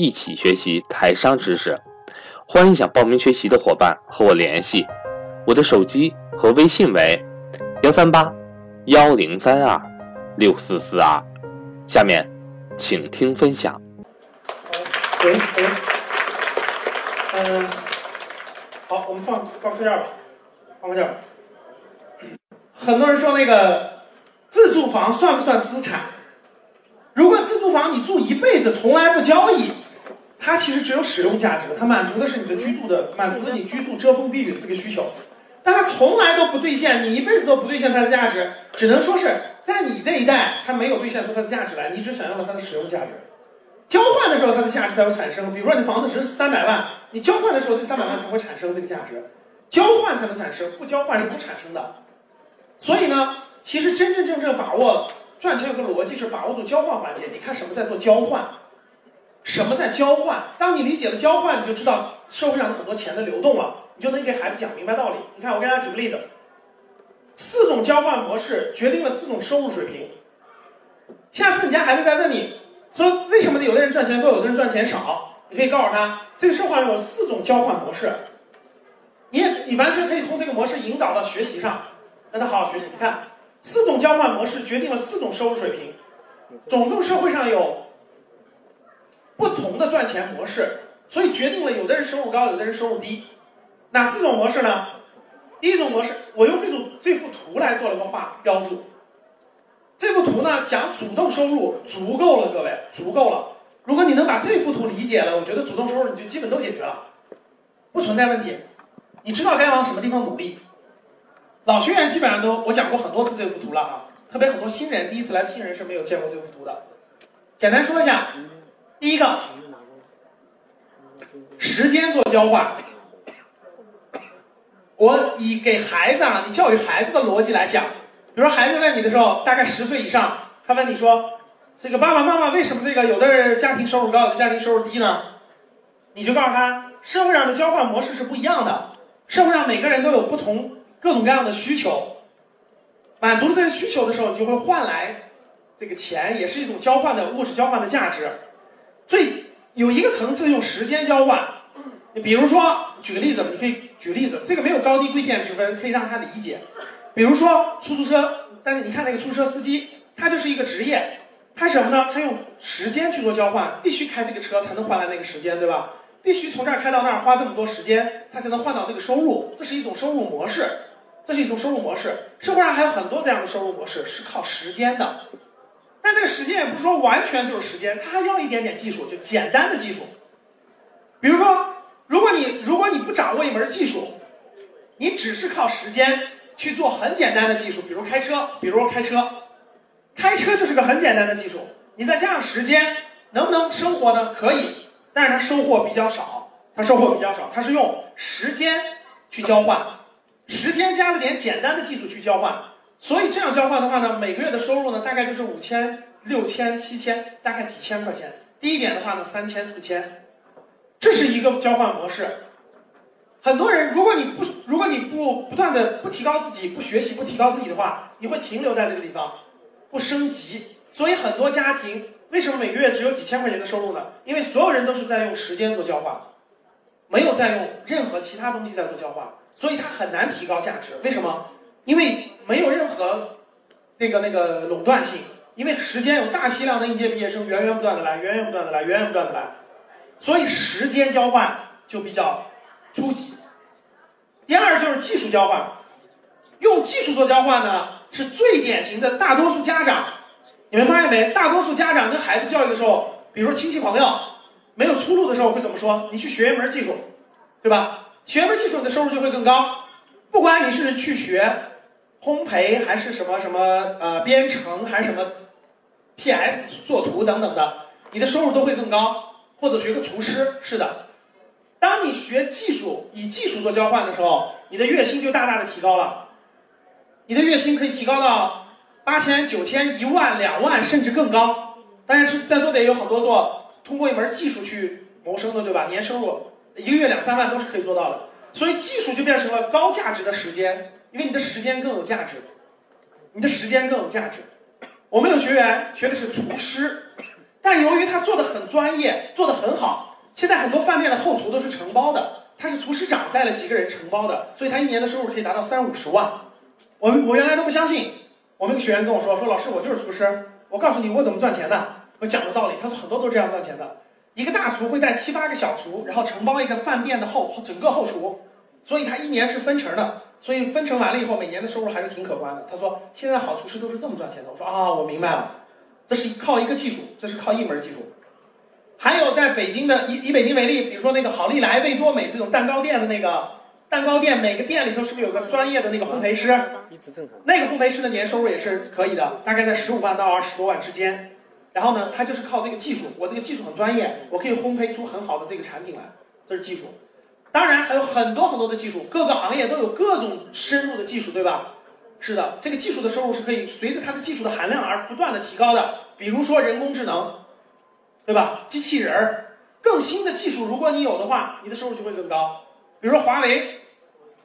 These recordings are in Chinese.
一起学习台商知识，欢迎想报名学习的伙伴和我联系，我的手机和微信为幺三八幺零三二六四四二。下面，请听分享。喂喂，嗯，好，我们放放课件吧，放课件。很多人说那个自住房算不算资产？如果自住房你住一辈子从来不交易？它其实只有使用价值，它满足的是你的居住的，满足了你居住遮风避雨的这个需求，但它从来都不兑现，你一辈子都不兑现它的价值，只能说是在你这一代它没有兑现出它的价值来，你只享用了它的使用价值。交换的时候它的价值才会产生，比如说你房子值三百万，你交换的时候这三百万才会产生这个价值，交换才能产生，不交换是不产生的。所以呢，其实真真正正把握赚钱有个逻辑是把握住交换环节，你看什么在做交换？什么在交换？当你理解了交换，你就知道社会上的很多钱的流动了，你就能给孩子讲明白道理。你看，我给大家举个例子，四种交换模式决定了四种收入水平。下次你家孩子再问你，说为什么有的人赚钱多，有的人赚钱少，你可以告诉他，这个社会上有四种交换模式。你也你完全可以从这个模式引导到学习上，让他好好学习。你看，四种交换模式决定了四种收入水平，总共社会上有。不同的赚钱模式，所以决定了有的人收入高，有的人收入低。哪四种模式呢？第一种模式，我用这组这幅图来做了个画标注。这幅图呢讲主动收入足够了，各位足够了。如果你能把这幅图理解了，我觉得主动收入你就基本都解决了，不存在问题。你知道该往什么地方努力。老学员基本上都我讲过很多次这幅图了啊，特别很多新人第一次来新人是没有见过这幅图的。简单说一下。第一个，时间做交换。我以给孩子啊，你教育孩子的逻辑来讲，比如说孩子问你的时候，大概十岁以上，他问你说：“这个爸爸妈妈为什么这个有的家庭收入高，有的家庭收入低呢？”你就告诉他，社会上的交换模式是不一样的，社会上每个人都有不同各种各样的需求，满足这些需求的时候，你就会换来这个钱，也是一种交换的物质交换的价值。最有一个层次用时间交换，你比如说举个例子，你可以举例子，这个没有高低贵贱之分，可以让他理解。比如说出租车，但是你看那个出租车司机，他就是一个职业，他什么呢？他用时间去做交换，必须开这个车才能换来那个时间，对吧？必须从这儿开到那儿花这么多时间，他才能换到这个收入，这是一种收入模式，这是一种收入模式。社会上还有很多这样的收入模式是靠时间的。但这个时间也不是说完全就是时间，它还要一点点技术，就简单的技术。比如说，如果你如果你不掌握一门技术，你只是靠时间去做很简单的技术，比如开车，比如开车，开车就是个很简单的技术。你再加上时间，能不能生活呢？可以，但是它收获比较少，它收获比较少，它是用时间去交换，时间加了点简单的技术去交换。所以这样交换的话呢，每个月的收入呢，大概就是五千、六千、七千，大概几千块钱。低一点的话呢，三千、四千，这是一个交换模式。很多人，如果你不如果你不不断的不提高自己，不学习，不提高自己的话，你会停留在这个地方，不升级。所以很多家庭为什么每个月只有几千块钱的收入呢？因为所有人都是在用时间做交换，没有在用任何其他东西在做交换，所以它很难提高价值。为什么？因为没有任何那个那个垄断性，因为时间有大批量的应届毕业生源源不断的来，源源不断的来，源源不断的来，所以时间交换就比较初级。第二就是技术交换，用技术做交换呢，是最典型的。大多数家长，你们发现没？大多数家长跟孩子教育的时候，比如说亲戚朋友没有出路的时候会怎么说？你去学一门技术，对吧？学一门技术，你的收入就会更高。不管你是去学。烘焙还是什么什么呃编程还是什么 PS 做图等等的，你的收入都会更高。或者学个厨师，是的，当你学技术，以技术做交换的时候，你的月薪就大大的提高了。你的月薪可以提高到八千、九千、一万、两万，甚至更高。当然是在座的也有很多做通过一门技术去谋生的，对吧？年收入一个月两三万都是可以做到的。所以技术就变成了高价值的时间，因为你的时间更有价值，你的时间更有价值。我们有学员学的是厨师，但由于他做的很专业，做的很好，现在很多饭店的后厨都是承包的，他是厨师长带了几个人承包的，所以他一年的收入可以达到三五十万。我我原来都不相信，我们一个学员跟我说说老师我就是厨师，我告诉你我怎么赚钱的，我讲的道理，他说很多都是这样赚钱的。一个大厨会带七八个小厨，然后承包一个饭店的后整个后厨，所以他一年是分成的，所以分成完了以后，每年的收入还是挺可观的。他说现在好厨师都是这么赚钱的。我说啊，我明白了，这是靠一个技术，这是靠一门技术。还有在北京的以以北京为例，比如说那个好利来、味多美这种蛋糕店的那个蛋糕店，每个店里头是不是有个专业的那个烘焙师？那个烘焙师的年收入也是可以的，大概在十五万到二十多万之间。然后呢，他就是靠这个技术，我这个技术很专业，我可以烘焙出很好的这个产品来，这是技术。当然还有很多很多的技术，各个行业都有各种深入的技术，对吧？是的，这个技术的收入是可以随着它的技术的含量而不断的提高的。比如说人工智能，对吧？机器人儿，更新的技术，如果你有的话，你的收入就会更高。比如说华为，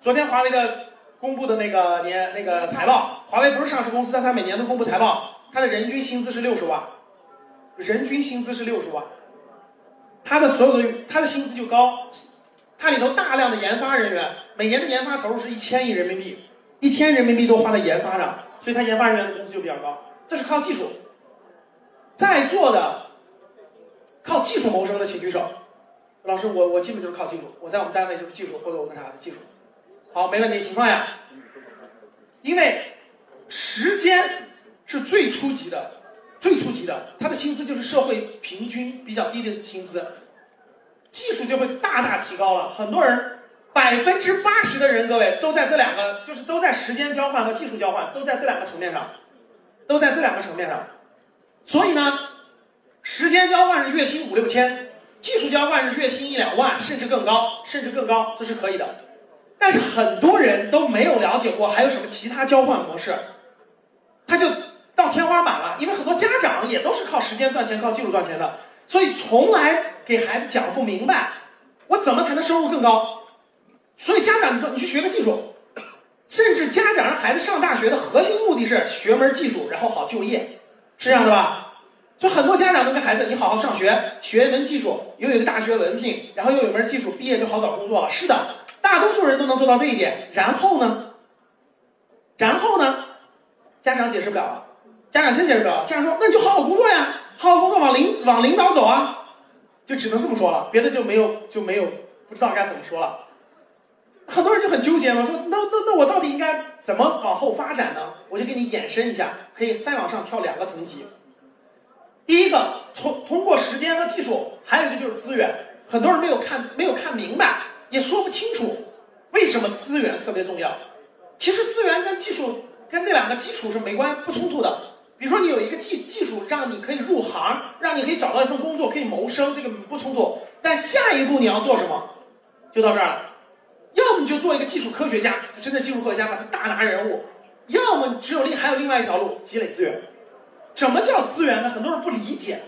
昨天华为的公布的那个年那个财报，华为不是上市公司，但它每年都公布财报，它的人均薪资是六十万。人均薪资是六十万，他的所有的他的薪资就高，它里头大量的研发人员，每年的研发投入是一千亿人民币，一千人民币都花在研发上，所以他研发人员的工资就比较高。这是靠技术，在座的靠技术谋生的请举手。老师，我我基本就是靠技术，我在我们单位就是技术或者我们啥的技术。好，没问题，情况呀。因为时间是最初级的。最初级的，他的薪资就是社会平均比较低的薪资，技术就会大大提高了。很多人，百分之八十的人，各位都在这两个，就是都在时间交换和技术交换，都在这两个层面上，都在这两个层面上。所以呢，时间交换是月薪五六千，技术交换是月薪一两万，甚至更高，甚至更高，这是可以的。但是很多人都没有了解过还有什么其他交换模式，他就。到天花板了，因为很多家长也都是靠时间赚钱、靠技术赚钱的，所以从来给孩子讲不明白，我怎么才能收入更高？所以家长就说你去学个技术，甚至家长让孩子上大学的核心目的是学门技术，然后好就业，是这样的吧？就很多家长都跟孩子，你好好上学，学一门技术，又有一个大学文凭，然后又有门技术，毕业就好找工作了。是的，大多数人都能做到这一点。然后呢？然后呢？家长解释不了了。家长真解释不了，家长说：“那你就好好工作呀，好好工作往领往领导走啊，就只能这么说了，别的就没有就没有不知道该怎么说了。”很多人就很纠结嘛，说：“那那那我到底应该怎么往后发展呢？”我就给你延伸一下，可以再往上跳两个层级。第一个，从通过时间和技术，还有一个就是资源。很多人没有看没有看明白，也说不清楚为什么资源特别重要。其实资源跟技术跟这两个基础是没关不冲突的。比如说，你有一个技技术，让你可以入行，让你可以找到一份工作，可以谋生，这个不冲突。但下一步你要做什么，就到这儿了。要么你就做一个技术科学家，就真的技术科学家嘛，大拿人物；要么你只有另还有另外一条路，积累资源。什么叫资源呢？很多人不理解。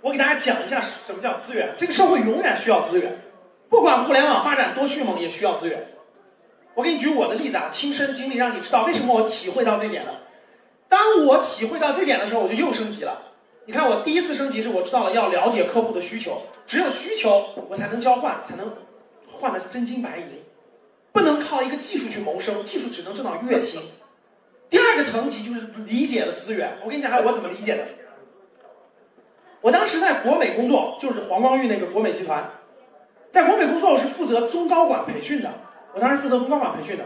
我给大家讲一下什么叫资源。这个社会永远需要资源，不管互联网发展多迅猛，也需要资源。我给你举我的例子啊，亲身经历，让你知道为什么我体会到这点了。当我体会到这点的时候，我就又升级了。你看，我第一次升级是我知道了要了解客户的需求，只有需求我才能交换，才能换的真金白银，不能靠一个技术去谋生，技术只能挣到月薪。第二个层级就是理解了资源。我跟你讲，我怎么理解的？我当时在国美工作，就是黄光裕那个国美集团，在国美工作我是负责中高管培训的，我当时负责中高管培训的。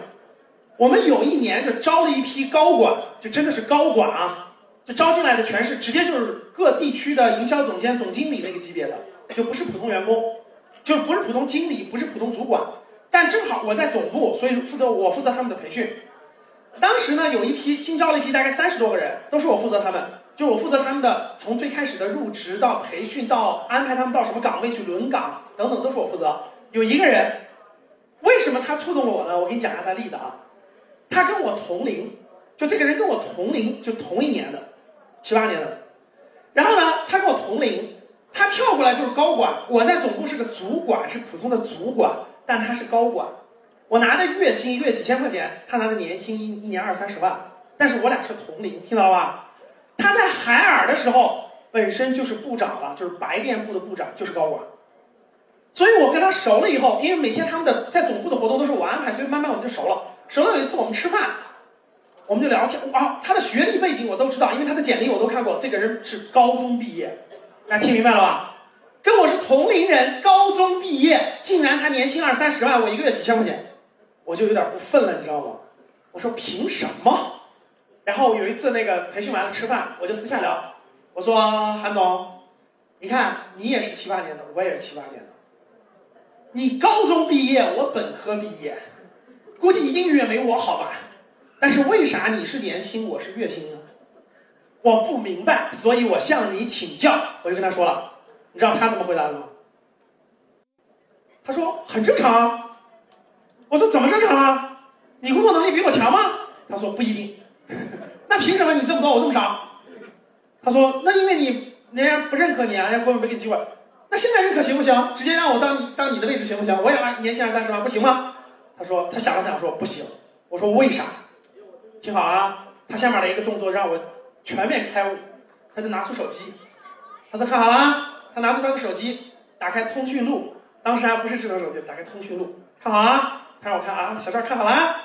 我们有一年就招了一批高管，就真的是高管啊，就招进来的全是直接就是各地区的营销总监、总经理那个级别的，就不是普通员工，就不是普通经理，不是普通主管。但正好我在总部，所以负责我负责他们的培训。当时呢，有一批新招了一批，大概三十多个人，都是我负责他们，就是我负责他们的从最开始的入职到培训到安排他们到什么岗位去轮岗等等，都是我负责。有一个人，为什么他触动了我呢？我给你讲一下他的例子啊。他跟我同龄，就这个人跟我同龄，就同一年的，七八年的。然后呢，他跟我同龄，他跳过来就是高管，我在总部是个主管，是普通的主管，但他是高管。我拿的月薪一月几千块钱，他拿的年薪一一年二三十万，但是我俩是同龄，听到了吧？他在海尔的时候本身就是部长了，就是白电部的部长，就是高管。所以我跟他熟了以后，因为每天他们的在总部的活动都是我安排，所以慢慢我们就熟了。熟了有一次我们吃饭，我们就聊天。啊，他的学历背景我都知道，因为他的简历我都看过。这个人是高中毕业，大家听明白了吧？跟我是同龄人，高中毕业，竟然他年薪二三十万，我一个月几千块钱。我就有点不忿了，你知道吗？我说凭什么？然后有一次那个培训完了吃饭，我就私下聊，我说韩总，你看你也是七八年的，我也是七八年的，你高中毕业，我本科毕业，估计一定远没我好吧？但是为啥你是年薪，我是月薪呢？我不明白，所以我向你请教。我就跟他说了，你知道他怎么回答的吗？他说很正常啊。我说怎么正常啊？你工作能力比我强吗？他说不一定。那凭什么你这么多我这么少？他说那因为你人家不认可你啊，人家根本没给你机会。那现在认可行不行？直接让我当你当你的位置行不行？我也按年薪二三十万，不行吗？他说他想了想说不行。我说为啥？听好啊，他下面的一个动作让我全面开悟。他就拿出手机，他说看好了，他拿出他的手机，打开通讯录，当时还不是智能手机，打开通讯录，看好啊。他让我看啊，小赵看好了，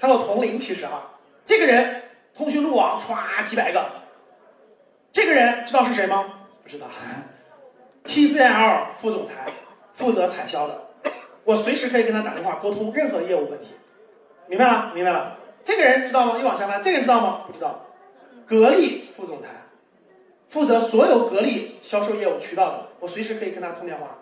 他和我同龄其实啊，这个人通讯录网歘几百个，这个人知道是谁吗？不知道，TCL 副总裁，负责采销的，我随时可以跟他打电话沟通任何业务问题，明白了？明白了。这个人知道吗？又往下翻，这个人知道吗？不知道。格力副总裁，负责所有格力销售业务渠道的，我随时可以跟他通电话。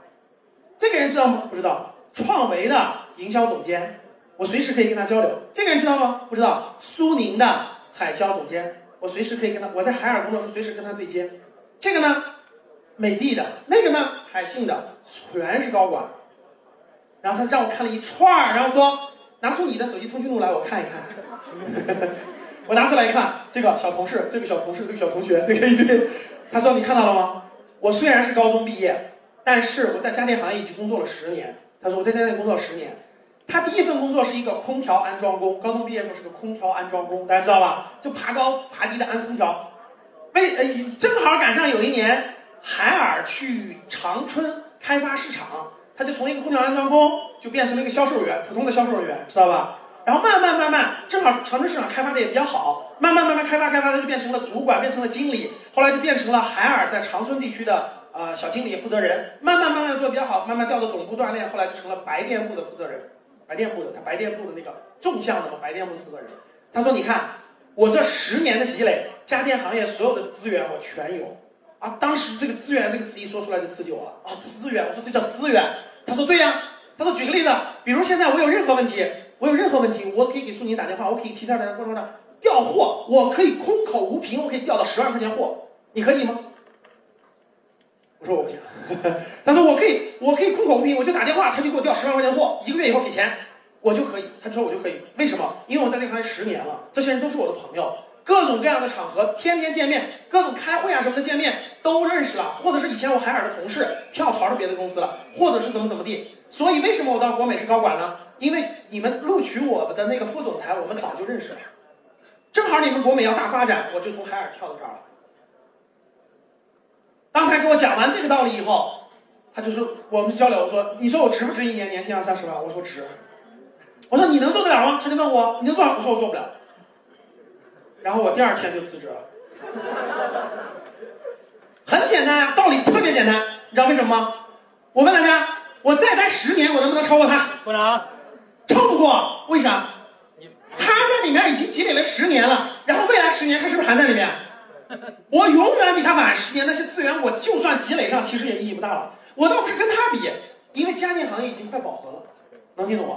这个人知道吗？不知道。创维的营销总监，我随时可以跟他交流。这个人知道吗？不知道。苏宁的采销总监，我随时可以跟他。我在海尔工作时，随时跟他对接。这个呢，美的的，那个呢，海信的，全是高管。然后他让我看了一串儿，然后说拿出你的手机通讯录来，我看一看。我拿出来一看，这个小同事，这个小同事，这个小同学，这个一堆。他说你看到了吗？我虽然是高中毕业，但是我在家电行业已经工作了十年。他说我在家电工作十年，他第一份工作是一个空调安装工，高中毕业时候是个空调安装工，大家知道吧？就爬高爬低的安空调。为呃正好赶上有一年海尔去长春开发市场，他就从一个空调安装工就变成了一个销售员，普通的销售人员，知道吧？然后慢慢慢慢，正好长春市场开发的也比较好，慢慢慢慢开发开发，他就变成了主管，变成了经理，后来就变成了海尔在长春地区的。呃，小经理负责人慢慢慢慢做的比较好，慢慢调到总部锻炼，后来就成了白电部的负责人。白电部的他白电部的那个纵向的嘛，白电部的负责人。他说：“你看，我这十年的积累，家电行业所有的资源我全有。”啊，当时这个资源这个词一说出来就刺激我了。啊，资源，我说这叫资源。他说：“对呀。”他说：“举个例子，比如现在我有任何问题，我有任何问题，我可以给苏宁打电话，我可以提前在过程中调货，我可以空口无凭，我可以调到十万块钱货，你可以吗？”我说我不行，他说我可以，我可以空口无凭，我就打电话，他就给我调十万块钱货，一个月以后给钱，我就可以。他说我就可以，为什么？因为我在这行业十年了，这些人都是我的朋友，各种各样的场合，天天见面，各种开会啊什么的见面都认识了，或者是以前我海尔的同事跳槽到别的公司了，或者是怎么怎么地。所以为什么我到国美是高管呢？因为你们录取我们的那个副总裁，我们早就认识了，正好你们国美要大发展，我就从海尔跳到这儿了。当他给我讲完这个道理以后，他就说我们交流，我说你说我值不值一年年薪二三十万？我说值。我说你能做得了吗？他就问我你能做？我说我做不了。然后我第二天就辞职了。很简单啊，道理特别简单，你知道为什么吗？我问大家，我再待十年，我能不能超过他？不能，超不过。为啥？他在里面已经积累了十年了，然后未来十年他是不是还在里面？我永远比他晚十年，那些资源我就算积累上，其实也意义不大了。我倒不是跟他比，因为家电行业已经快饱和了，能听懂吗？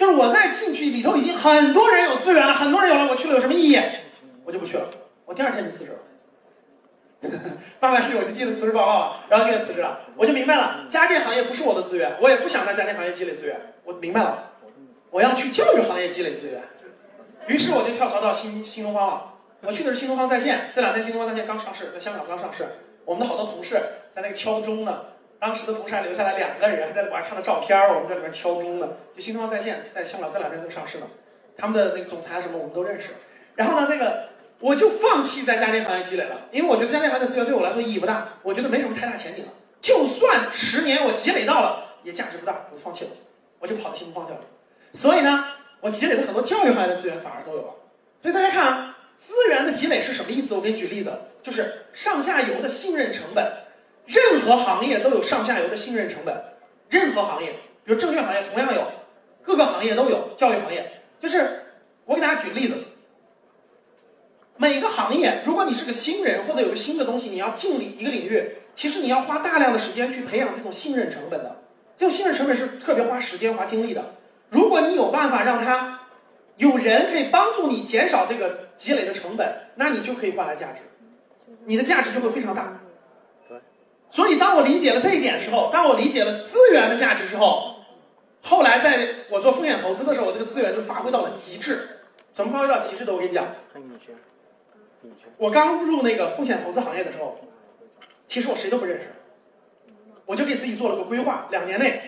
就是我在进去里头已经很多人有资源了，很多人有了，我去了有什么意义？我就不去了，我第二天就辞职了。爸爸是我就递了辞职报告了，然后就辞职了。我就明白了，家电行业不是我的资源，我也不想在家电行业积累资源。我明白了，我要去教育行业积累资源。于是我就跳槽到新新东方了。我去的是新东方在线，这两天新东方在线刚上市，在香港刚上市。我们的好多同事在那个敲钟呢，当时的同事还留下来两个人，还在我还看到照片我们在里面敲钟呢。就新东方在线在香港这两天正上市呢，他们的那个总裁什么我们都认识。然后呢，这个。我就放弃在家电行业积累了，因为我觉得家电行业的资源对我来说意义不大，我觉得没什么太大前景了。就算十年我积累到了，也价值不大，我就放弃了，我就跑到新东方去了。所以呢，我积累的很多教育行业的资源反而都有了。所以大家看啊，资源的积累是什么意思？我给你举例子，就是上下游的信任成本。任何行业都有上下游的信任成本，任何行业，比如证券行业同样有，各个行业都有，教育行业就是我给大家举个例子。每个行业，如果你是个新人或者有个新的东西，你要进一个领域，其实你要花大量的时间去培养这种信任成本的。这种信任成本是特别花时间、花精力的。如果你有办法让他有人可以帮助你减少这个积累的成本，那你就可以换来价值，你的价值就会非常大。对。所以当我理解了这一点之后，当我理解了资源的价值之后，后来在我做风险投资的时候，我这个资源就发挥到了极致。怎么发挥到极致的？我跟你讲。我刚入那个风险投资行业的时候，其实我谁都不认识，我就给自己做了个规划，两年内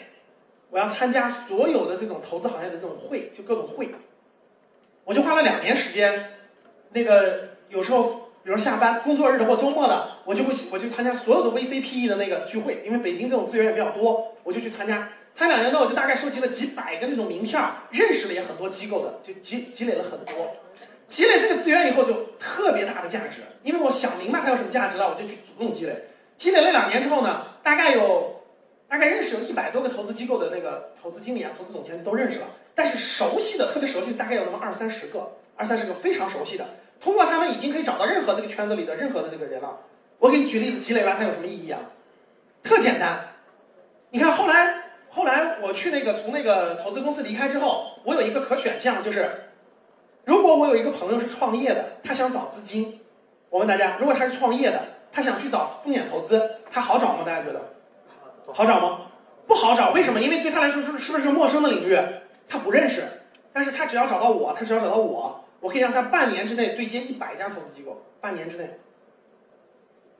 我要参加所有的这种投资行业的这种会，就各种会，我就花了两年时间。那个有时候，比如下班工作日的或周末的，我就会我就参加所有的 VCPE 的那个聚会，因为北京这种资源也比较多，我就去参加。参两年多，我就大概收集了几百个那种名片，认识了也很多机构的，就积积累了很多。积累这个资源以后就特别大的价值，因为我想明白它有什么价值了，我就去主动积累。积累了两年之后呢，大概有大概认识有一百多个投资机构的那个投资经理啊、投资总监都认识了。但是熟悉的特别熟悉的，大概有那么二三十个，二三十个非常熟悉的，通过他们已经可以找到任何这个圈子里的任何的这个人了。我给你举例子，积累完它有什么意义啊？特简单。你看后来后来我去那个从那个投资公司离开之后，我有一个可选项就是。如果我有一个朋友是创业的，他想找资金，我问大家，如果他是创业的，他想去找风险投资，他好找吗？大家觉得好找吗？不好找，为什么？因为对他来说是是不是陌生的领域？他不认识，但是他只要找到我，他只要找到我，我可以让他半年之内对接一百家投资机构，半年之内，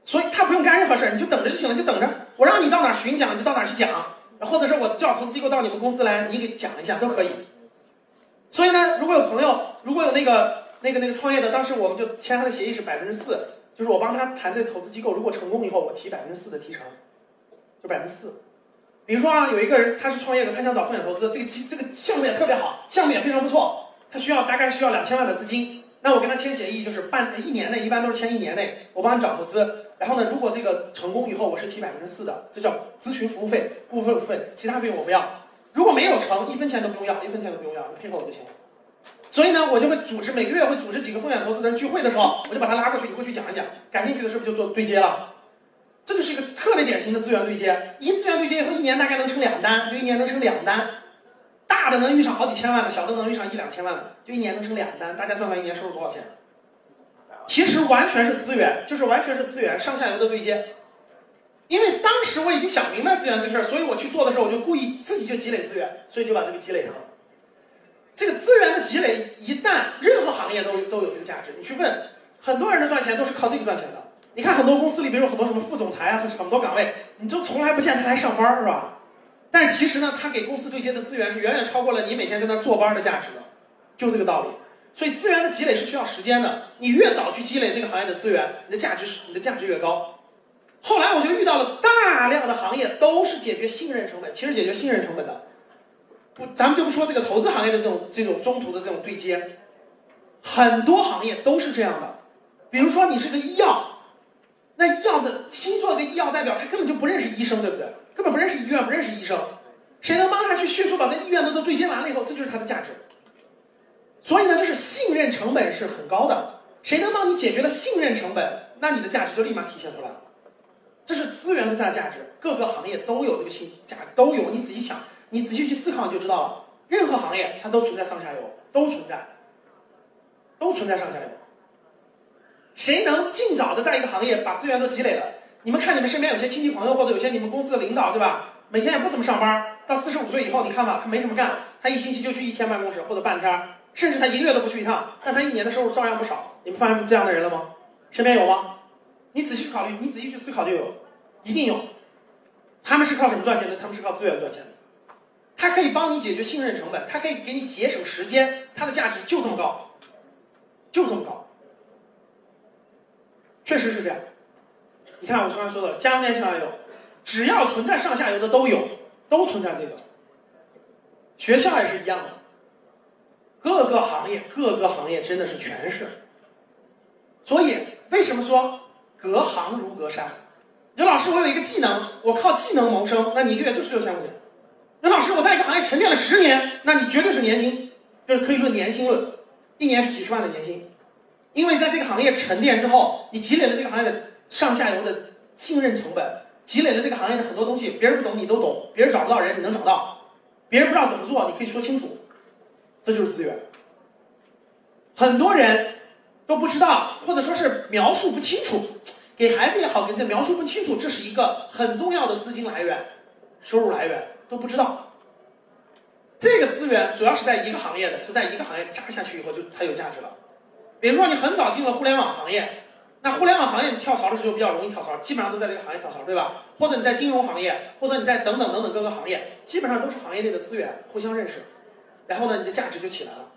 所以他不用干任何事儿，你就等着就行了，就等着，我让你到哪儿巡讲，你就到哪儿去讲，或者是我叫投资机构到你们公司来，你给讲一下都可以。所以呢，如果有朋友，如果有那个那个那个创业的，当时我们就签他的协议是百分之四，就是我帮他谈这投资机构，如果成功以后，我提百分之四的提成，就百分之四。比如说啊，有一个人他是创业的，他想找风险投资，这个基这个项目也特别好，项目也非常不错，他需要大概需要两千万的资金，那我跟他签协议就是半一年内，一般都是签一年内，我帮你找投资，然后呢，如果这个成功以后，我是提百分之四的，这叫咨询服务费、顾问费，其他费用我不要。如果没有成，一分钱都不用要，一分钱都不用要，你配合我就行了。所以呢，我就会组织每个月会组织几个风险投资人聚会的时候，我就把他拉过去，你过去讲一讲，感兴趣的是不是就做对接了？这就是一个特别典型的资源对接。一资源对接以后，一年大概能成两单，就一年能成两单。大的能遇上好几千万的，小的能遇上一两千万的，就一年能成两单。大家算算一年收入多少钱？其实完全是资源，就是完全是资源上下游的对接。因为当时我已经想明白资源这事儿，所以我去做的时候，我就故意自己就积累资源，所以就把这个积累上了。这个资源的积累，一旦任何行业都都有这个价值。你去问很多人的赚钱都是靠这个赚钱的。你看很多公司里，比如很多什么副总裁啊，很多岗位，你就从来不见他来上班，是吧？但是其实呢，他给公司对接的资源是远远超过了你每天在那坐班的价值的，就这个道理。所以资源的积累是需要时间的。你越早去积累这个行业的资源，你的价值是你的价值越高。后来我就遇到了大量的行业都是解决信任成本，其实解决信任成本的，不，咱们就不说这个投资行业的这种这种中途的这种对接，很多行业都是这样的。比如说你是个医药，那医药的新做的医药代表，他根本就不认识医生，对不对？根本不认识医院，不认识医生，谁能帮他去迅速把这医院都都对接完了以后，这就是他的价值。所以呢，就是信任成本是很高的，谁能帮你解决了信任成本，那你的价值就立马体现出来了。这是资源最大的价值，各个行业都有这个信价值，都有。你仔细想，你仔细去思考，你就知道了。任何行业它都存在上下游，都存在，都存在上下游。谁能尽早的在一个行业把资源都积累了？你们看你们身边有些亲戚朋友或者有些你们公司的领导，对吧？每天也不怎么上班，到四十五岁以后，你看吧，他没什么干，他一星期就去一天办公室或者半天，甚至他一个月都不去一趟，但他一年的收入照样不少。你们发现这样的人了吗？身边有吗？你仔细去考虑，你仔细去思考就有，一定有。他们是靠什么赚钱的？他们是靠资源赚钱的。他可以帮你解决信任成本，他可以给你节省时间，它的价值就这么高，就这么高。确实是这样。你看我刚才说的，家电上游，只要存在上下游的都有，都存在这个。学校也是一样的，各个行业，各个行业真的是全是。所以为什么说隔行如隔山？刘老师，我有一个技能，我靠技能谋生，那你一个月就是六千块钱。刘老师，我在一个行业沉淀了十年，那你绝对是年薪，就是可以论年薪论，一年是几十万的年薪。因为在这个行业沉淀之后，你积累了这个行业的上下游的信任成本，积累了这个行业的很多东西，别人不懂你都懂，别人找不到人你能找到，别人不知道怎么做你可以说清楚，这就是资源。很多人都不知道，或者说是描述不清楚。给孩子也好，给这描述不清楚，这是一个很重要的资金来源、收入来源都不知道。这个资源主要是在一个行业的，就在一个行业扎下去以后，就它有价值了。比如说你很早进了互联网行业，那互联网行业你跳槽的时候比较容易跳槽，基本上都在这个行业跳槽，对吧？或者你在金融行业，或者你在等等等等各个行业，基本上都是行业内的资源互相认识，然后呢，你的价值就起来了。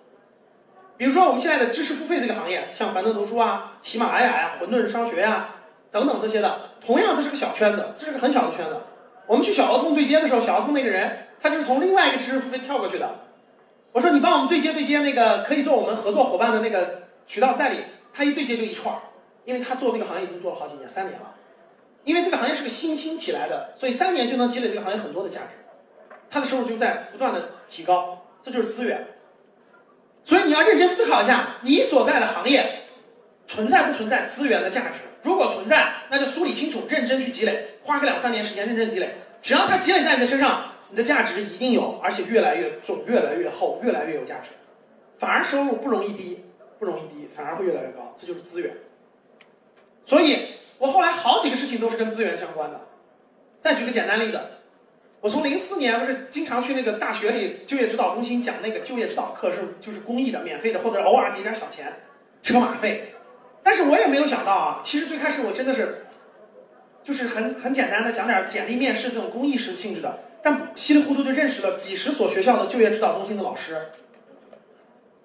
比如说我们现在的知识付费这个行业，像樊登读书啊、喜马拉雅呀、混沌商学呀。等等这些的，同样这是个小圈子，这是个很小的圈子。我们去小儿童对接的时候，小儿童那个人他就是从另外一个知识付费跳过去的。我说你帮我们对接对接那个可以做我们合作伙伴的那个渠道代理，他一对接就一串儿，因为他做这个行业已经做了好几年，三年了。因为这个行业是个新兴起来的，所以三年就能积累这个行业很多的价值，他的收入就在不断的提高，这就是资源。所以你要认真思考一下，你所在的行业存在不存在资源的价值。如果存在，那就梳理清楚，认真去积累，花个两三年时间认真积累。只要它积累在你的身上，你的价值一定有，而且越来越重，越来越厚，越来越有价值。反而收入不容易低，不容易低，反而会越来越高。这就是资源。所以我后来好几个事情都是跟资源相关的。再举个简单例子，我从零四年不是经常去那个大学里就业指导中心讲那个就业指导课，是就是公益的、免费的，或者偶尔给点小钱，车马费。但是我也没有想到啊，其实最开始我真的是，就是很很简单的讲点简历面试这种公益式性质的，但稀里糊涂就认识了几十所学校的就业指导中心的老师。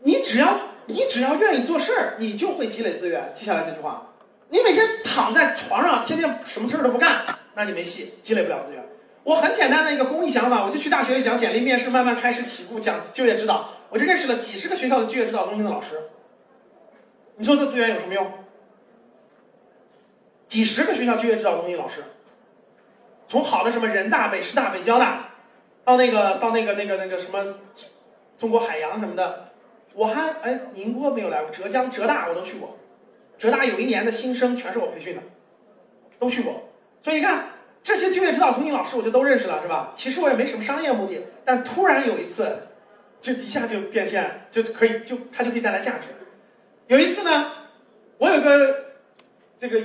你只要你只要愿意做事儿，你就会积累资源。记下来这句话。你每天躺在床上，天天什么事儿都不干，那你没戏，积累不了资源。我很简单的一个公益想法，我就去大学里讲简历面试，慢慢开始起步讲就业指导，我就认识了几十个学校的就业指导中心的老师。你说这资源有什么用？几十个学校就业指导中心老师，从好的什么人大、北师大、北交大，到那个到那个那个那个什么中国海洋什么的，我还哎宁波没有来过，浙江浙大我都去过，浙大有一年的新生全是我培训的，都去过。所以你看这些就业指导中心老师，我就都认识了，是吧？其实我也没什么商业目的，但突然有一次，就一下就变现，就可以就它就可以带来价值。有一次呢，我有个这个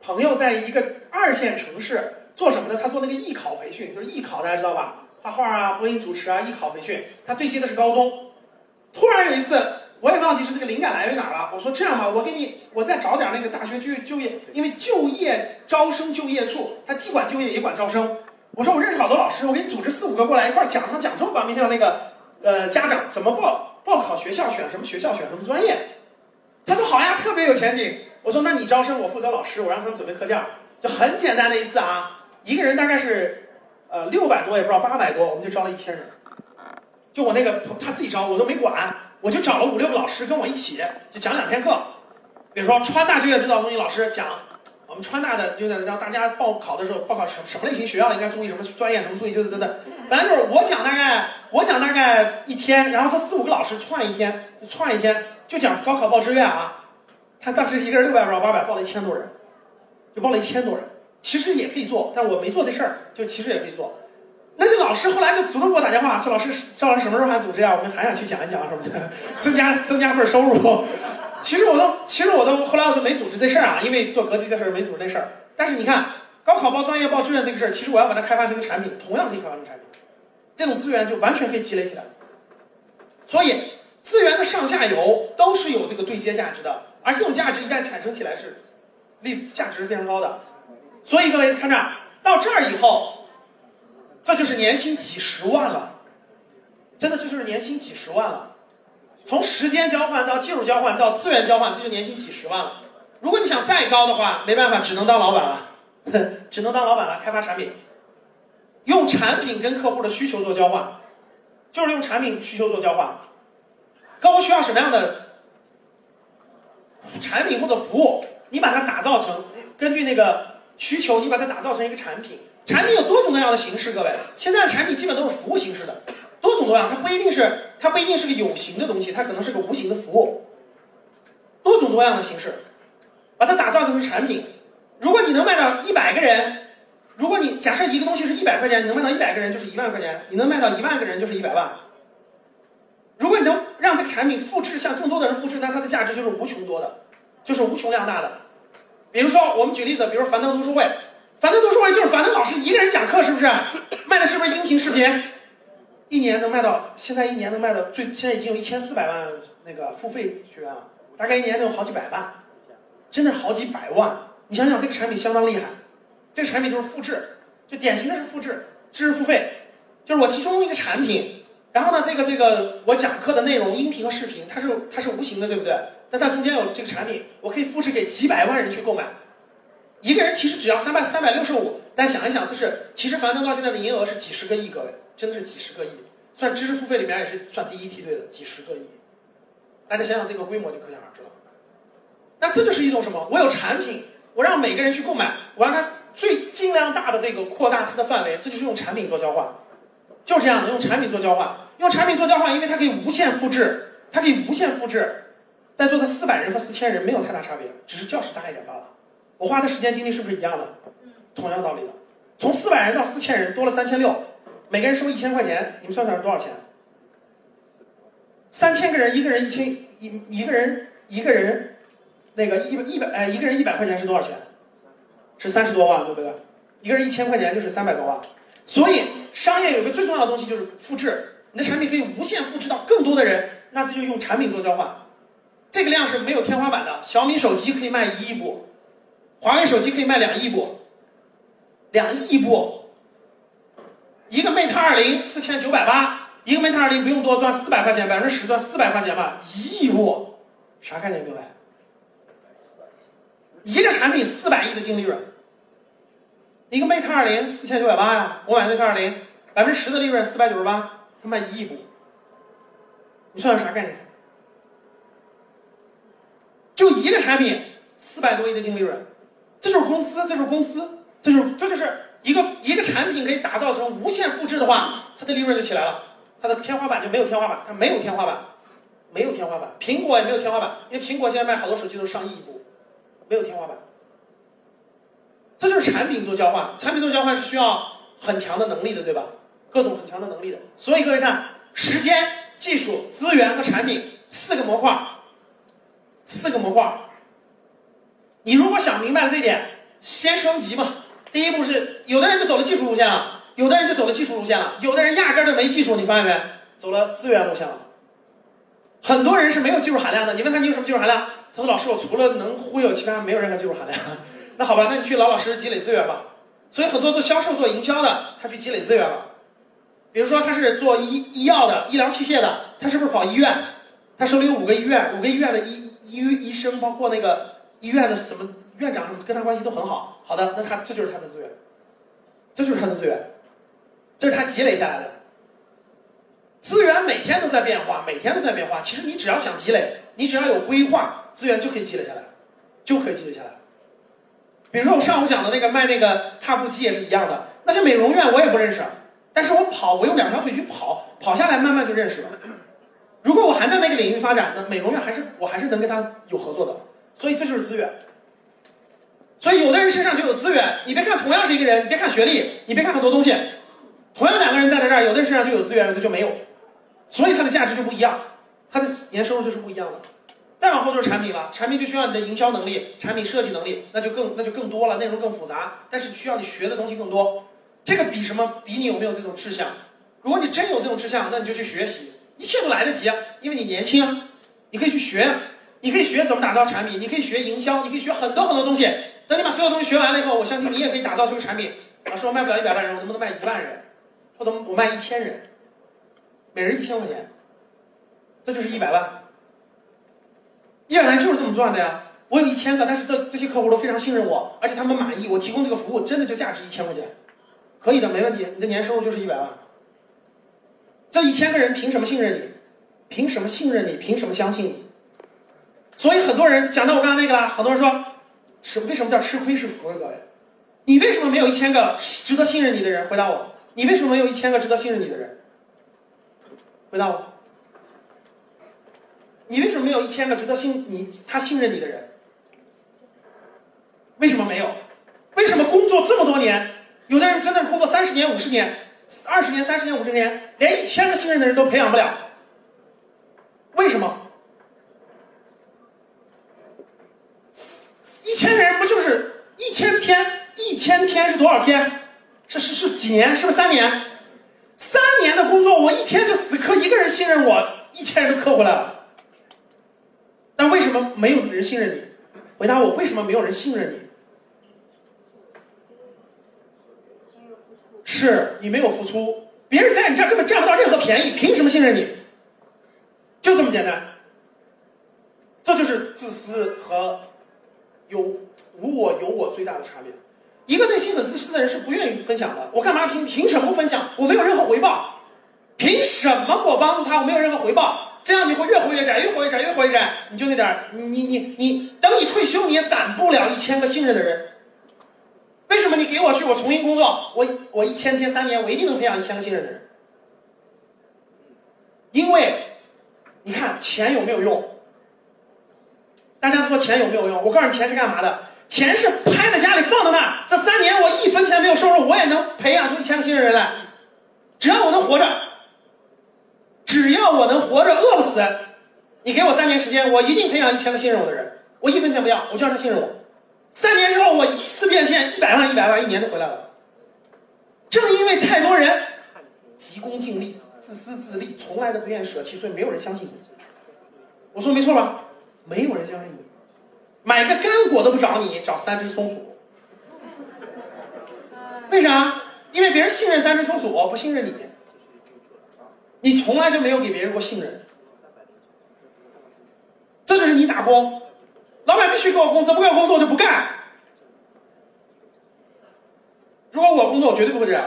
朋友在一个二线城市做什么呢？他做那个艺考培训，就是艺考，大家知道吧？画画啊，播音主持啊，艺考培训。他对接的是高中。突然有一次，我也忘记是这个灵感来源哪儿了。我说这样吧，我给你，我再找点那个大学就就业，因为就业招生就业处，他既管就业也管招生。我说我认识好多老师，我给你组织四五个过来一块儿讲上讲座吧。明天那个呃家长怎么报报考学校，选什么学校，选什么专业。他说好呀，特别有前景。我说那你招生，我负责老师，我让他们准备课件，就很简单的一次啊，一个人大概是呃六百多，也不知道八百多，我们就招了一千人。就我那个他自己招，我都没管，我就找了五六个老师跟我一起，就讲两天课。比如说川大就业指导中心老师讲，我们川大的就在让大家报考的时候报考什什么类型学校应该注意什么专业什么注意，就是等等。反正就是我讲大概我讲大概一天，然后这四五个老师串一天，就串一天。就讲高考报志愿啊，他当时一个人六百不到八百，报了一千多人，就报了一千多人。其实也可以做，但我没做这事儿，就其实也可以做。那些老师后来就主动给我打电话，说老师赵老师什么时候还组织啊？我们还想去讲一讲什么的，增加增加份收入。其实我都，其实我都后来我就没组织这事儿啊，因为做格局这事儿没组织那事儿。但是你看，高考报专业、报志愿这个事儿，其实我要把它开发成个产品，同样可以开发成产品。这种资源就完全可以积累起来。所以资源的上下游都是有这个对接价值的，而这种价值一旦产生起来是，利价值是非常高的。所以各位看这，到这儿以后，这就是年薪几十万了，真的这就是年薪几十万了。从时间交换到技术交换到资源交换，这就年薪几十万了。如果你想再高的话，没办法，只能当老板了，只能当老板了，开发产品，用产品跟客户的需求做交换，就是用产品需求做交换。客户需要什么样的产品或者服务，你把它打造成根据那个需求，你把它打造成一个产品。产品有多种多样的形式，各位，现在的产品基本都是服务形式的，多种多样，它不一定是它不一定是个有形的东西，它可能是个无形的服务，多种多样的形式，把它打造成产品。如果你能卖到一百个人，如果你假设一个东西是一百块钱，你能卖到一百个人就是一万块钱，你能卖到一万个人就是一百万。如果你能让这个产品复制，向更多的人复制，那它的价值就是无穷多的，就是无穷量大的。比如说，我们举例子，比如樊登读书会，樊登读书会就是樊登老师一个人讲课，是不是？卖的是不是音频视频？一年能卖到，现在一年能卖到最，现在已经有一千四百万那个付费学员了，大概一年能有好几百万，真的是好几百万。你想想，这个产品相当厉害，这个产品就是复制，就典型的是复制，知识付费，就是我提供一个产品。然后呢，这个这个我讲课的内容，音频和视频，它是它是无形的，对不对？但它中间有这个产品，我可以复制给几百万人去购买。一个人其实只要三百三百六十五，但想一想，这是其实樊登到现在的营业额是几十个亿，各位真的是几十个亿，算知识付费里面也是算第一梯队的，几十个亿。大家想想这个规模就可想而知了。那这就是一种什么？我有产品，我让每个人去购买，我让他最尽量大的这个扩大它的范围，这就是用产品做交换。就是这样的，用产品做交换，用产品做交换，因为它可以无限复制，它可以无限复制，在座的四百人和四千人没有太大差别，只是教室大一点罢了。我花的时间精力是不是一样的？同样道理的，从四百人到四千人多了三千六，每个人收一千块钱，你们算算是多少钱？三千个人，一个人一千一一个人一个人，那个一一百哎一个人一百块钱是多少钱？是三十多万，对不对？一个人一千块钱就是三百多万，所以。商业有个最重要的东西就是复制，你的产品可以无限复制到更多的人，那这就用产品做交换。这个量是没有天花板的。小米手机可以卖一亿部，华为手机可以卖两亿部，两亿部。一个 Mate 二零四千九百八，一个 Mate 二零不用多赚四百块钱，百分之十赚四百块钱吧，一亿部，啥概念各位？一个产品四百亿的净利润。一个 Mate 二零四千九百八呀，我买 Mate 二零，百分之十的利润四百九十八，他卖一亿部，你算算啥概念？就一个产品四百多亿的净利润，这就是公司，这就是公司，这就是这就是一个一个产品可以打造成无限复制的话，它的利润就起来了，它的天花板就没有天花板，它没有天花板，没有天花板，苹果也没有天花板，因为苹果现在卖好多手机都是上亿部，没有天花板。这就是产品做交换，产品做交换是需要很强的能力的，对吧？各种很强的能力的。所以各位看，时间、技术、资源和产品四个模块，四个模块。你如果想明白了这一点，先升级嘛。第一步是，有的人就走了技术路线了，有的人就走了技术路线了，有的人压根儿就没技术，你发现没？走了资源路线了。很多人是没有技术含量的，你问他你有什么技术含量？他说老师，我除了能忽悠，其他没有任何技术含量。那好吧，那你去老老实实积累资源吧。所以很多做销售、做营销的，他去积累资源了。比如说他是做医医药的、医疗器械的，他是不是跑医院？他手里有五个医院，五个医院的医医医生，包括那个医院的什么院长，跟他关系都很好。好的，那他这就是他的资源，这就是他的资源，这是他积累下来的资源。每天都在变化，每天都在变化。其实你只要想积累，你只要有规划，资源。就可以积累下来，就可以积累下来。比如说我上午讲的那个卖那个踏步机也是一样的，那些美容院我也不认识，但是我跑，我用两条腿去跑，跑下来慢慢就认识了。如果我还在那个领域发展，那美容院还是我还是能跟他有合作的。所以这就是资源。所以有的人身上就有资源，你别看同样是一个人，你别看学历，你别看很多东西，同样两个人在在这儿，有的人身上就有资源，有的就没有，所以他的价值就不一样，他的年收入就是不一样的。再往后就是产品了，产品就需要你的营销能力、产品设计能力，那就更那就更多了，内容更复杂，但是需要你学的东西更多。这个比什么？比你有没有这种志向？如果你真有这种志向，那你就去学习，一切都来得及啊，因为你年轻啊，你可以去学，你可以学怎么打造产品，你可以学营销，你可以学很多很多东西。等你把所有东西学完了以后，我相信你也可以打造出个产品。老师，我卖不了一百万人，我能不能卖一万人？我怎么我卖一千人，每人一千块钱，这就是一百万。一百万就是这么赚的呀！我有一千个，但是这这些客户都非常信任我，而且他们满意，我提供这个服务真的就价值一千块钱，可以的，没问题。你的年收入就是一百万。这一千个人凭什么信任你？凭什么信任你？凭什么相信你？所以很多人讲到我刚才那个了，很多人说，是为什么叫吃亏是福呢？各位，你为什么没有一千个值得信任你的人？回答我，你为什么没有一千个值得信任你的人？回答我，你为什么没有一千个值得信你他信任你的人？为什么没有？为什么工作这么多年，有的人真的是工作三十年、五十年？二十年、三十年、五十年，连一千个信任的人都培养不了，为什么？一千个人不就是一千天？一千天是多少天？是是是几年？是不是三年？三年的工作，我一天就死磕一个人信任我，一千人都磕回来了。但为什么没有人信任你？回答我，为什么没有人信任你？是你没有付出，别人在你这儿根本占不到任何便宜，凭什么信任你？就这么简单。这就是自私和有无我有我最大的差别。一个内心很自私的人是不愿意分享的。我干嘛凭凭什么分享？我没有任何回报，凭什么我帮助他？我没有任何回报，这样你会越活越窄，越活越窄，越活越窄。你就那点儿，你你你你，等你退休你也攒不了一千个信任的人。你给我去，我重新工作，我我一千天三年，我一定能培养一千个信任的人？因为，你看钱有没有用？大家说钱有没有用？我告诉你，钱是干嘛的？钱是拍在家里放在那儿。这三年我一分钱没有收入，我也能培养出一千个信任人来。只要我能活着，只要我能活着饿不死，你给我三年时间，我一定培养一千个信任我的人。我一分钱不要，我就让他信任我。三年之后，我一次变现，一百万、一百万，一年就回来了。正因为太多人急功近利、自私自利，从来都不愿意舍弃，所以没有人相信你。我说没错吧？没有人相信你，买个干果都不找你，找三只松鼠。为啥？因为别人信任三只松鼠，不信任你。你从来就没有给别人过信任，这就是你打工。老板必须给我工资，不给我工资我就不干。如果我工作，我绝对不会这样。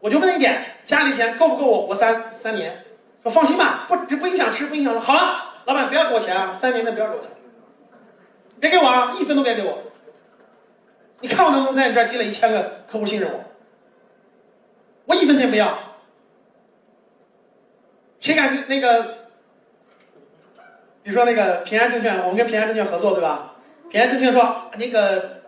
我就问一点：家里钱够不够我活三三年？说放心吧，不不影响吃，不影响。好了，老板不要给我钱啊，三年内不要给我钱，别给我啊，一分都别给我。你看我能不能在你这儿积累一千个客户信任我？我一分钱不要。谁敢那个？比如说那个平安证券，我们跟平安证券合作，对吧？平安证券说那个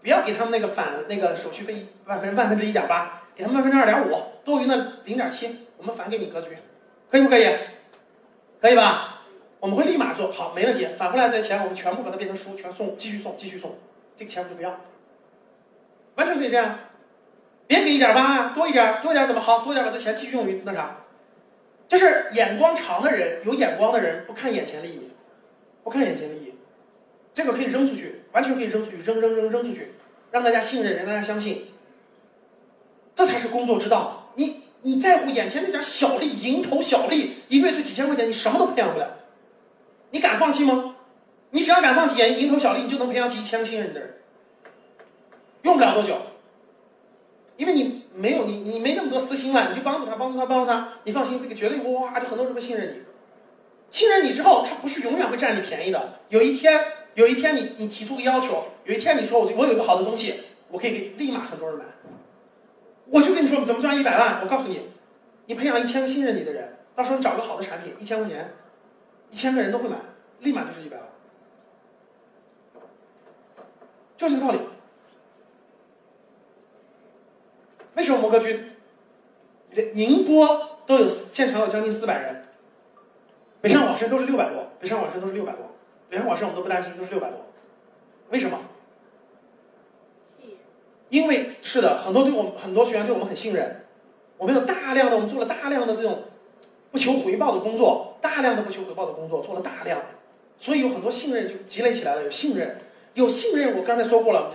不要给他们那个返那个手续费万分万分之一点八，给他们万分之二点五，多余的零点七，我们返给你格局，可以不可以？可以吧？我们会立马做好，没问题。返回来这钱，我们全部把它变成书，全送，继续送，继续送，这个钱我们就不要，完全可以这样。别给一点八啊，多一点，多一点怎么好？多一点把这钱继续用于那啥。就是眼光长的人，有眼光的人不看眼前利益，不看眼前利益，这个可以扔出去，完全可以扔出去，扔扔扔扔出去，让大家信任，让大家相信，这才是工作之道。你你在乎眼前那点小利，蝇头小利，一个月就几千块钱，你什么都培养不了，你敢放弃吗？你只要敢放弃眼蝇头小利，你就能培养起一千个信任的人，用不了多久。因为你没有你你没那么多私心了，你就帮助他帮助他帮助他，你放心，这个绝对哇，就很多人会信任你。信任你之后，他不是永远会占你便宜的。有一天，有一天你你提出个要求，有一天你说我我有一个好的东西，我可以给立马很多人买。我就跟你说怎么赚一百万，我告诉你，你培养一千个信任你的人，到时候你找个好的产品，一千块钱，一千个人都会买，立马就是一百万，就这个道理。为什么摩格居宁波都有现场有将近四百人，北上广深都是六百多，北上广深都是六百多，北上广深我们都不担心，都是六百多。为什么？因为是的，很多对我们很多学员对我们很信任，我们有大量的，我们做了大量的这种不求回报的工作，大量的不求回报的工作做了大量，所以有很多信任就积累起来了，有信任，有信任。我刚才说过了，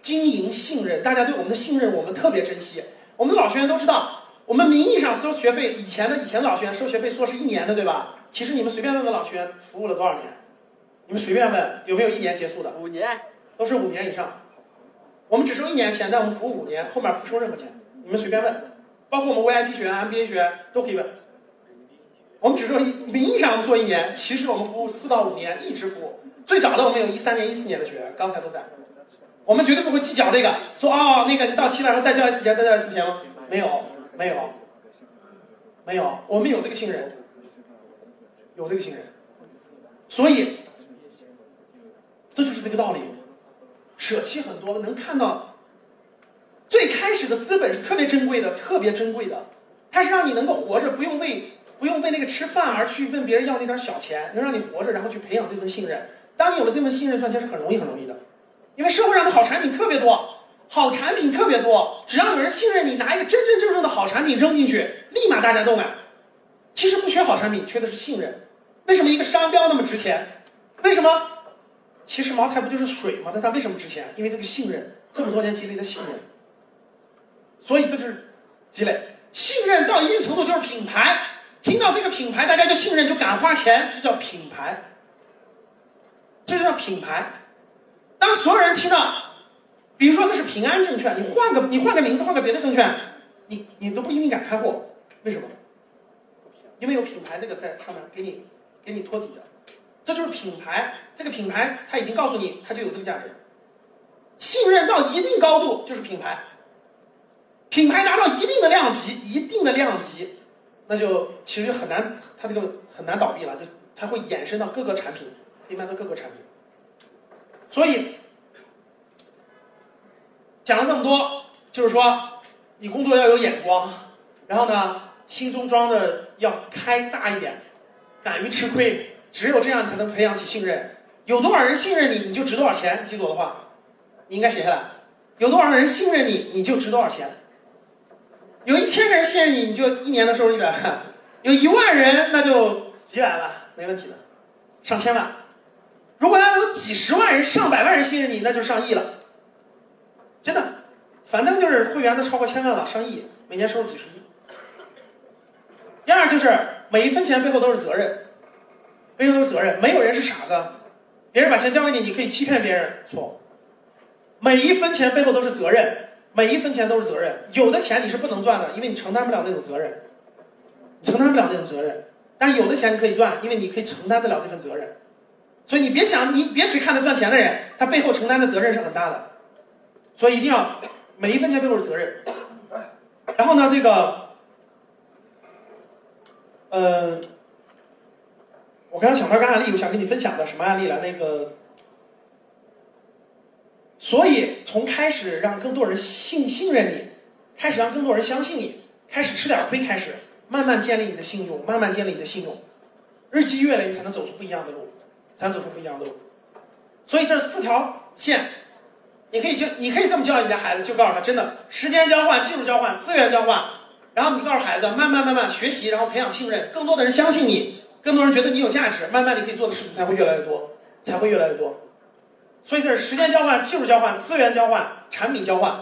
经营信任，大家对我们的信任我们特别珍惜。我们的老学员都知道，我们名义上收学费，以前的以前的老学员收学费说是一年的，对吧？其实你们随便问问老学员服务了多少年，你们随便问有没有一年结束的？五年，都是五年以上。我们只收一年钱，但我们服务五年，后面不收任何钱。你们随便问，包括我们 VIP 学员、MBA 学员都可以问。我们只收一，名义上我们做一年，其实我们服务四到五年，一直服务。最早的我们有一三年、一四年的学员，刚才都在。我们绝对不会计较这个，说哦，那个到期了，然后再交一次钱，再交一次钱吗？没有，没有，没有，我们有这个信任，有这个信任，所以这就是这个道理。舍弃很多，能看到最开始的资本是特别珍贵的，特别珍贵的，它是让你能够活着，不用为不用为那个吃饭而去问别人要那点小钱，能让你活着，然后去培养这份信任。当你有了这份信任，赚钱是很容易很容易的，因为社会上的好产品特别多，好产品特别多，只要有人信任你，拿一个真真正正的好产品扔进去，立马大家都买。其实不缺好产品，缺的是信任。为什么一个商标那么值钱？为什么？其实茅台不就是水吗？但它为什么值钱？因为这个信任，这么多年积累的信任。所以这就是积累信任到一定程度就是品牌。听到这个品牌，大家就信任，就敢花钱，这就叫品牌。这就叫品牌。当所有人听到，比如说这是平安证券，你换个你换个名字，换个别的证券，你你都不一定敢开户。为什么？因为有品牌这个在他们给你给你托底的。这就是品牌，这个品牌它已经告诉你，它就有这个价值。信任到一定高度就是品牌，品牌达到一定的量级，一定的量级，那就其实就很难，它这个很难倒闭了，就它会衍生到各个产品，可以卖到各个产品。所以讲了这么多，就是说你工作要有眼光，然后呢，心中装的要开大一点，敢于吃亏。只有这样，才能培养起信任。有多少人信任你，你就值多少钱。记住我的话，你应该写下来。有多少人信任你，你就值多少钱。有一千个人信任你，你就一年的收入一百万；有一万人，那就几百万，没问题的，上千万。如果要几十万人、上百万人信任你，那就上亿了。真的，反正就是会员都超过千万了，上亿，每年收入几十亿。第二就是每一分钱背后都是责任。背后都是责任，没有人是傻子。别人把钱交给你，你可以欺骗别人，错。每一分钱背后都是责任，每一分钱都是责任。有的钱你是不能赚的，因为你承担不了那种责任，承担不了那种责任。但有的钱你可以赚，因为你可以承担得了这份责任。所以你别想，你别只看他赚钱的人，他背后承担的责任是很大的。所以一定要每一分钱背后是责任。然后呢，这个，呃。我刚刚想到个案例，我想跟你分享的什么案例了？那个，所以从开始让更多人信信任你，开始让更多人相信你，开始吃点亏，开始慢慢建立你的信用，慢慢建立你的信用，日积月累，你才能走出不一样的路，才能走出不一样的路。所以这四条线，你可以就你可以这么教育你的孩子，就告诉他，真的，时间交换、技术交换、资源交换，然后你告诉孩子，慢慢慢慢学习，然后培养信任，更多的人相信你。更多人觉得你有价值，慢慢你可以做的事情才会越来越多，才会越来越多。所以这是时间交换、技术交换、资源交换、产品交换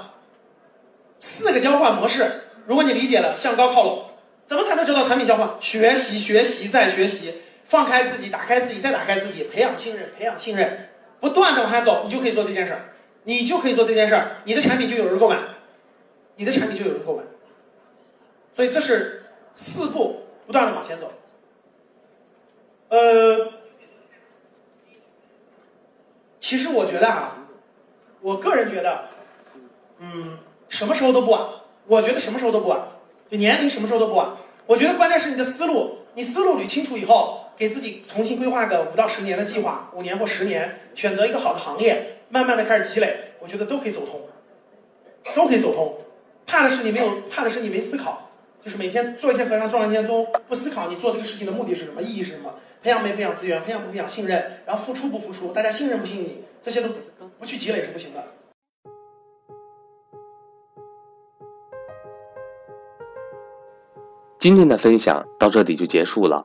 四个交换模式。如果你理解了，向高靠拢。怎么才能知道产品交换？学习，学习，再学习，放开自己，打开自己，再打开自己，培养信任，培养信任，不断的往下走，你就可以做这件事儿，你就可以做这件事儿，你的产品就有人购买，你的产品就有人购买。所以这是四步，不断的往前走。呃，其实我觉得啊，我个人觉得，嗯，什么时候都不晚。我觉得什么时候都不晚，就年龄什么时候都不晚。我觉得关键是你的思路，你思路捋清楚以后，给自己重新规划个五到十年的计划，五年或十年，选择一个好的行业，慢慢的开始积累，我觉得都可以走通，都可以走通。怕的是你没有，怕的是你没思考。就是每天做一天和尚撞一天钟，不思考你做这个事情的目的是什么，意义是什么，培养没培养资源，培养不培养信任，然后付出不付出，大家信任不信你，这些都不去积累是不行的。今天的分享到这里就结束了，